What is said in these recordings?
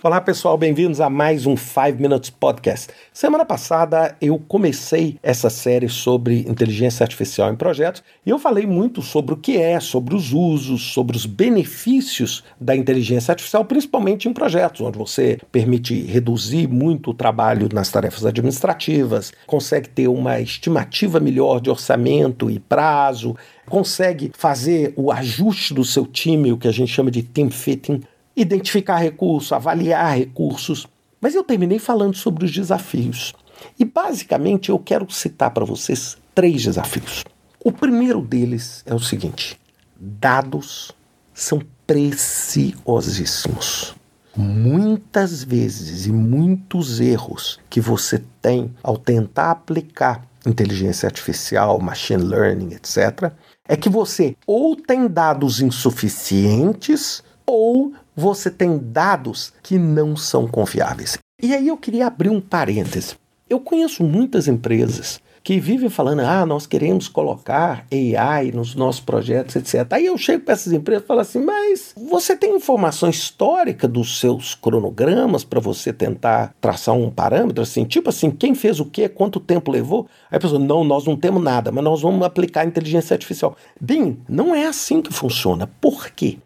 Olá pessoal, bem-vindos a mais um 5 Minutes Podcast. Semana passada eu comecei essa série sobre inteligência artificial em projetos e eu falei muito sobre o que é, sobre os usos, sobre os benefícios da inteligência artificial, principalmente em projetos, onde você permite reduzir muito o trabalho nas tarefas administrativas, consegue ter uma estimativa melhor de orçamento e prazo, consegue fazer o ajuste do seu time, o que a gente chama de team fitting identificar recursos, avaliar recursos. Mas eu terminei falando sobre os desafios. E basicamente eu quero citar para vocês três desafios. O primeiro deles é o seguinte: dados são preciosíssimos. Muitas vezes e muitos erros que você tem ao tentar aplicar inteligência artificial, machine learning, etc., é que você ou tem dados insuficientes ou você tem dados que não são confiáveis. E aí eu queria abrir um parêntese. Eu conheço muitas empresas que vivem falando, ah, nós queremos colocar AI nos nossos projetos, etc. Aí eu chego para essas empresas e falo assim, mas você tem informação histórica dos seus cronogramas para você tentar traçar um parâmetro assim, tipo assim, quem fez o quê, quanto tempo levou? Aí a pessoa, não, nós não temos nada, mas nós vamos aplicar inteligência artificial. Bem, não é assim que funciona. Por quê?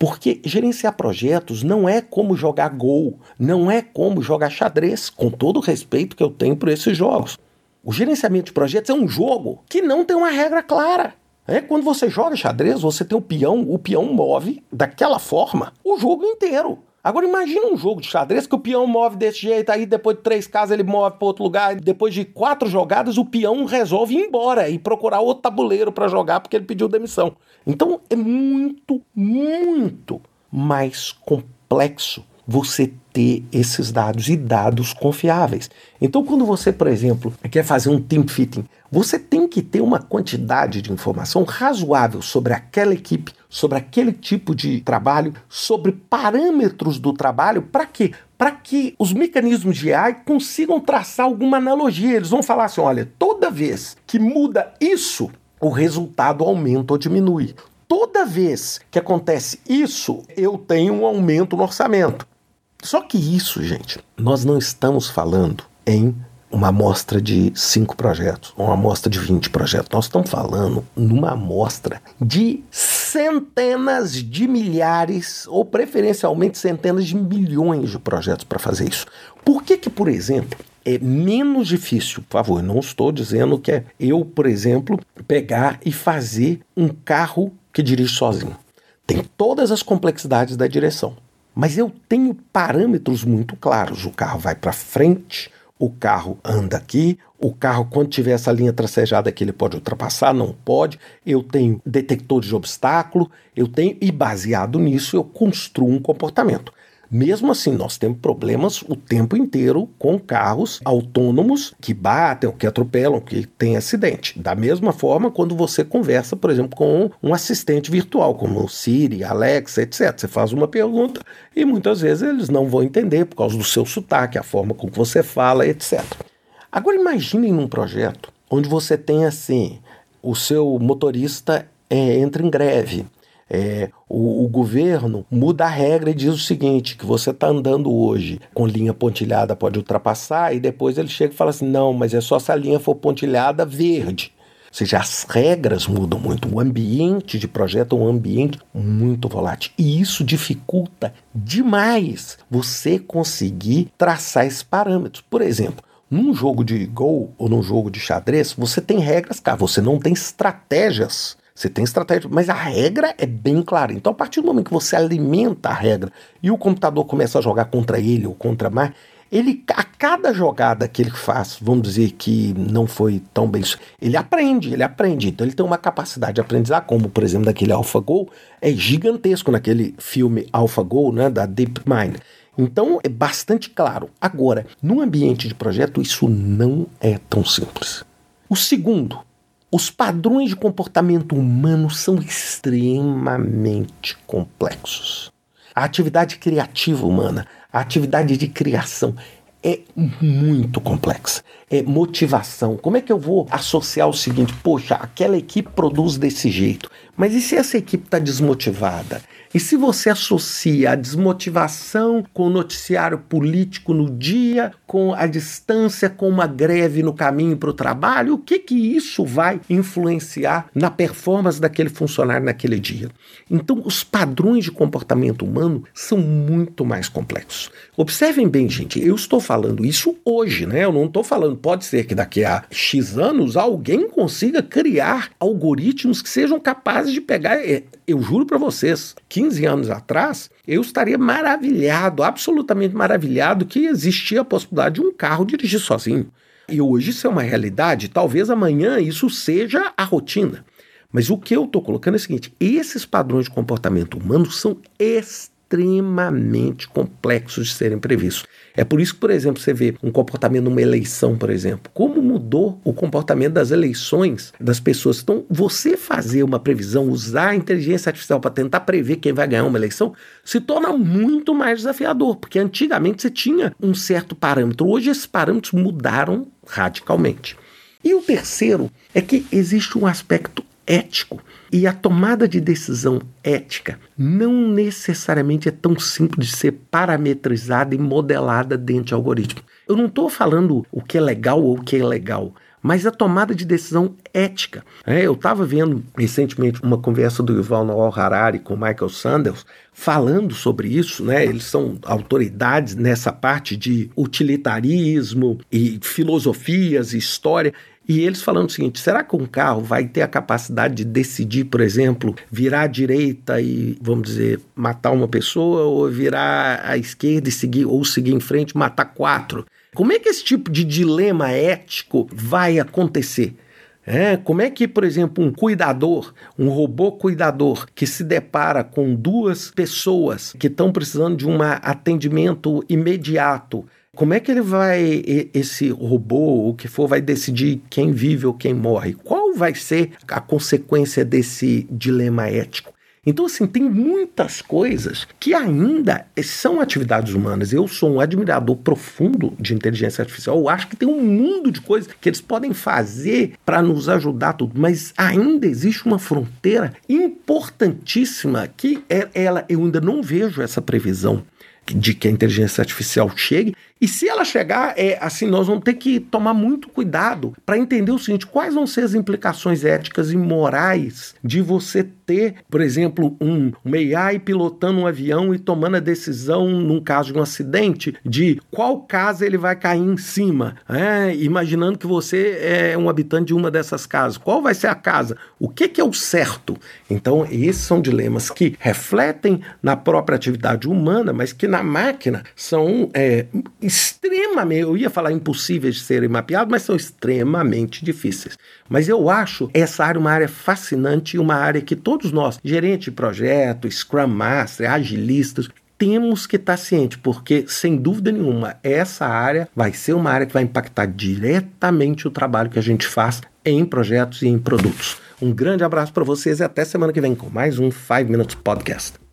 Porque gerenciar projetos não é como jogar gol, não é como jogar xadrez, com todo o respeito que eu tenho por esses jogos. O gerenciamento de projetos é um jogo que não tem uma regra clara. É, quando você joga xadrez, você tem o peão, o peão move daquela forma o jogo inteiro. Agora imagina um jogo de xadrez que o peão move desse jeito, aí depois de três casas ele move para outro lugar, depois de quatro jogadas o peão resolve ir embora e procurar outro tabuleiro para jogar porque ele pediu demissão. Então é muito, muito mais complexo você ter esses dados e dados confiáveis. Então, quando você, por exemplo, quer fazer um team fitting, você tem que ter uma quantidade de informação razoável sobre aquela equipe, sobre aquele tipo de trabalho, sobre parâmetros do trabalho, para quê? Para que os mecanismos de AI consigam traçar alguma analogia. Eles vão falar assim: olha, toda vez que muda isso, o resultado aumenta ou diminui. Toda vez que acontece isso, eu tenho um aumento no orçamento. Só que isso, gente, nós não estamos falando em uma amostra de cinco projetos, uma amostra de 20 projetos. Nós estamos falando numa amostra de centenas de milhares, ou preferencialmente centenas de milhões de projetos para fazer isso. Por que, que, por exemplo, é menos difícil, por favor, não estou dizendo que é eu, por exemplo, pegar e fazer um carro que dirige sozinho. Tem todas as complexidades da direção. Mas eu tenho parâmetros muito claros. O carro vai para frente, o carro anda aqui, o carro, quando tiver essa linha tracejada aqui, ele pode ultrapassar, não pode. Eu tenho detectores de obstáculo, eu tenho, e baseado nisso, eu construo um comportamento. Mesmo assim, nós temos problemas o tempo inteiro com carros autônomos que batem, que atropelam, que têm acidente. Da mesma forma, quando você conversa, por exemplo, com um assistente virtual, como o Siri, Alexa, etc. Você faz uma pergunta e muitas vezes eles não vão entender por causa do seu sotaque, a forma como você fala, etc. Agora imaginem num projeto onde você tem assim, o seu motorista é, entra em greve é, o, o, governo muda a regra e diz o seguinte: que você está andando hoje com linha pontilhada, pode ultrapassar, e depois ele chega e fala assim: não, mas é só se a linha for pontilhada verde. Ou seja, as regras mudam muito. O ambiente de projeto é um ambiente muito volátil. E isso dificulta demais você conseguir traçar esses parâmetros. Por exemplo, num jogo de Go ou num jogo de xadrez, você tem regras, cara, você não tem estratégias você tem estratégia, mas a regra é bem clara. Então, a partir do momento que você alimenta a regra e o computador começa a jogar contra ele ou contra mais, ele a cada jogada que ele faz, vamos dizer que não foi tão bem, ele aprende, ele aprende. Então ele tem uma capacidade de aprendizar, como por exemplo daquele AlphaGo, é gigantesco naquele filme AlphaGo, né, da DeepMind. Então é bastante claro. Agora, no ambiente de projeto isso não é tão simples. O segundo, os padrões de comportamento humano são extremamente complexos. A atividade criativa humana, a atividade de criação é muito complexa. É motivação. Como é que eu vou associar o seguinte? Poxa, aquela equipe produz desse jeito, Mas e se essa equipe está desmotivada? E se você associa a desmotivação com o noticiário político no dia, com a distância, com uma greve no caminho para o trabalho, o que que isso vai influenciar na performance daquele funcionário naquele dia? Então, os padrões de comportamento humano são muito mais complexos. Observem bem, gente, eu estou falando isso hoje, né? Eu não estou falando, pode ser que daqui a X anos alguém consiga criar algoritmos que sejam capazes de pegar. É, eu juro para vocês, 15 anos atrás, eu estaria maravilhado, absolutamente maravilhado, que existia a possibilidade de um carro dirigir sozinho. E hoje isso é uma realidade, talvez amanhã isso seja a rotina. Mas o que eu estou colocando é o seguinte: esses padrões de comportamento humano são extremamente extremamente complexos de serem previstos. É por isso que, por exemplo, você vê um comportamento numa eleição, por exemplo. Como mudou o comportamento das eleições das pessoas? Então, você fazer uma previsão, usar a inteligência artificial para tentar prever quem vai ganhar uma eleição, se torna muito mais desafiador, porque antigamente você tinha um certo parâmetro. Hoje esses parâmetros mudaram radicalmente. E o terceiro é que existe um aspecto ético. E a tomada de decisão ética não necessariamente é tão simples de ser parametrizada e modelada dentro de algoritmo. Eu não estou falando o que é legal ou o que é ilegal, mas a tomada de decisão ética. É, eu estava vendo recentemente uma conversa do Yuval Noah Harari com Michael Sanders falando sobre isso, né? Eles são autoridades nessa parte de utilitarismo e filosofias e história. E eles falando o seguinte: será que um carro vai ter a capacidade de decidir, por exemplo, virar à direita e, vamos dizer, matar uma pessoa, ou virar à esquerda e seguir, ou seguir em frente e matar quatro? Como é que esse tipo de dilema ético vai acontecer? É, como é que, por exemplo, um cuidador, um robô cuidador, que se depara com duas pessoas que estão precisando de um atendimento imediato, como é que ele vai, esse robô, o que for, vai decidir quem vive ou quem morre? Qual vai ser a consequência desse dilema ético? Então, assim, tem muitas coisas que ainda são atividades humanas. Eu sou um admirador profundo de inteligência artificial. Eu acho que tem um mundo de coisas que eles podem fazer para nos ajudar tudo, mas ainda existe uma fronteira importantíssima que é ela. Eu ainda não vejo essa previsão de que a inteligência artificial chegue. E se ela chegar, é assim, nós vamos ter que tomar muito cuidado para entender o seguinte: quais vão ser as implicações éticas e morais de você ter, por exemplo, um, um AI pilotando um avião e tomando a decisão, num caso de um acidente, de qual casa ele vai cair em cima, é, imaginando que você é um habitante de uma dessas casas. Qual vai ser a casa? O que, que é o certo? Então, esses são dilemas que refletem na própria atividade humana, mas que na máquina são é, extremamente, eu ia falar impossíveis de serem mapeados, mas são extremamente difíceis. Mas eu acho essa área uma área fascinante e uma área que todos nós, gerente de projeto, Scrum Master, agilistas, temos que estar ciente, porque sem dúvida nenhuma, essa área vai ser uma área que vai impactar diretamente o trabalho que a gente faz em projetos e em produtos. Um grande abraço para vocês e até semana que vem com mais um 5 Minutes Podcast.